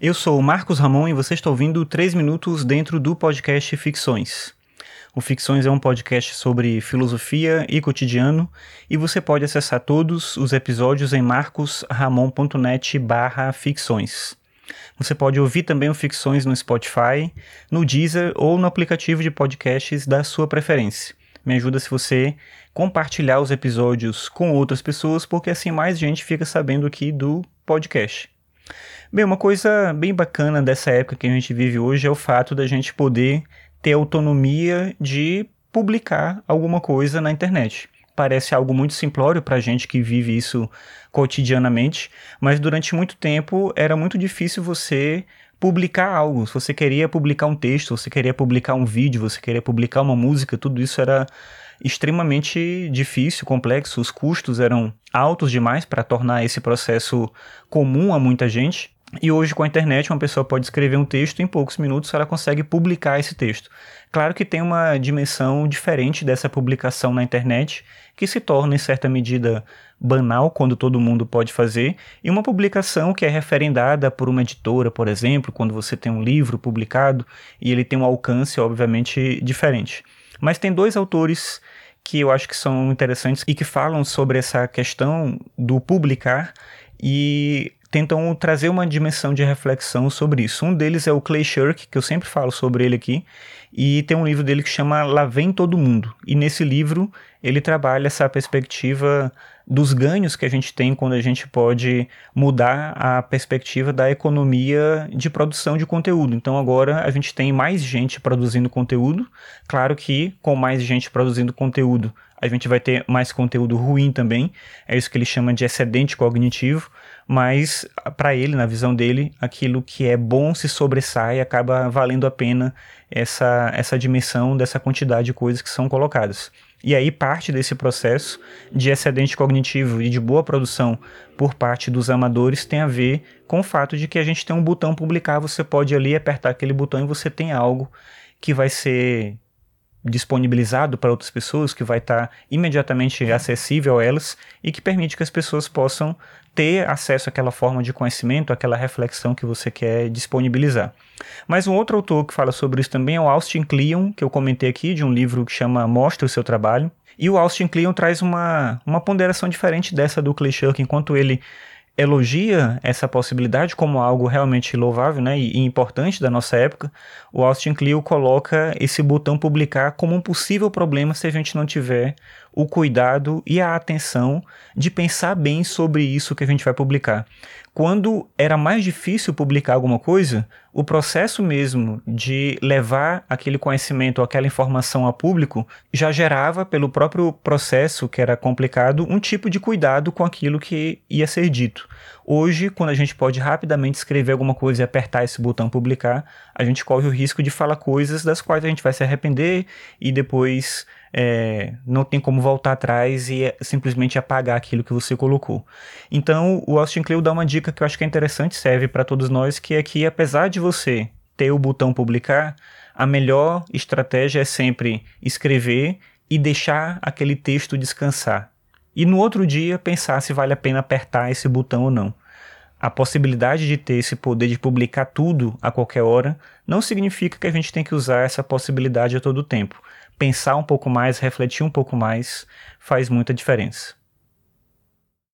Eu sou o Marcos Ramon e você está ouvindo 3 minutos dentro do podcast Ficções. O Ficções é um podcast sobre filosofia e cotidiano e você pode acessar todos os episódios em marcosramon.net barra ficções. Você pode ouvir também o Ficções no Spotify, no Deezer ou no aplicativo de podcasts da sua preferência. Me ajuda se você compartilhar os episódios com outras pessoas, porque assim mais gente fica sabendo aqui do podcast. Bem, uma coisa bem bacana dessa época que a gente vive hoje é o fato da gente poder ter autonomia de publicar alguma coisa na internet. Parece algo muito simplório para a gente que vive isso cotidianamente, mas durante muito tempo era muito difícil você publicar algo. Se você queria publicar um texto, você queria publicar um vídeo, você queria publicar uma música, tudo isso era extremamente difícil, complexo, os custos eram altos demais para tornar esse processo comum a muita gente. E hoje, com a internet, uma pessoa pode escrever um texto e em poucos minutos ela consegue publicar esse texto. Claro que tem uma dimensão diferente dessa publicação na internet, que se torna, em certa medida, banal quando todo mundo pode fazer, e uma publicação que é referendada por uma editora, por exemplo, quando você tem um livro publicado e ele tem um alcance, obviamente, diferente. Mas tem dois autores que eu acho que são interessantes e que falam sobre essa questão do publicar e tentam trazer uma dimensão de reflexão sobre isso. Um deles é o Clay Shirk, que eu sempre falo sobre ele aqui, e tem um livro dele que chama Lá Vem Todo Mundo. E nesse livro ele trabalha essa perspectiva dos ganhos que a gente tem quando a gente pode mudar a perspectiva da economia de produção de conteúdo. Então agora a gente tem mais gente produzindo conteúdo. Claro que com mais gente produzindo conteúdo, a gente vai ter mais conteúdo ruim também. É isso que ele chama de excedente cognitivo mas para ele, na visão dele, aquilo que é bom se sobressai acaba valendo a pena essa, essa dimensão dessa quantidade de coisas que são colocadas. E aí parte desse processo de excedente cognitivo e de boa produção por parte dos amadores tem a ver com o fato de que a gente tem um botão publicar, você pode ali apertar aquele botão e você tem algo que vai ser disponibilizado para outras pessoas, que vai estar imediatamente acessível a elas e que permite que as pessoas possam ter acesso àquela forma de conhecimento, àquela reflexão que você quer disponibilizar. Mas um outro autor que fala sobre isso também é o Austin Kleon, que eu comentei aqui, de um livro que chama Mostra o Seu Trabalho. E o Austin Kleon traz uma, uma ponderação diferente dessa do Clay Shirk, enquanto ele elogia essa possibilidade como algo realmente louvável né, e, importante da nossa época, o Austin Kleon coloca esse botão publicar como um possível problema se a gente não tiver o cuidado e a atenção de pensar bem sobre isso que a gente vai publicar. Quando era mais difícil publicar alguma coisa, o processo mesmo de levar aquele conhecimento, aquela informação a público, já gerava, pelo próprio processo que era complicado, um tipo de cuidado com aquilo que ia ser dito. Hoje, quando a gente pode rapidamente escrever alguma coisa e apertar esse botão publicar, a gente corre o risco de falar coisas das quais a gente vai se arrepender e depois é, não tem como voltar atrás e simplesmente apagar aquilo que você colocou. Então, o Austin Kleon dá uma dica que eu acho que é interessante, serve para todos nós, que é que apesar de você ter o botão publicar, a melhor estratégia é sempre escrever e deixar aquele texto descansar. E no outro dia pensar se vale a pena apertar esse botão ou não. A possibilidade de ter esse poder de publicar tudo a qualquer hora não significa que a gente tem que usar essa possibilidade a todo tempo pensar um pouco mais, refletir um pouco mais, faz muita diferença.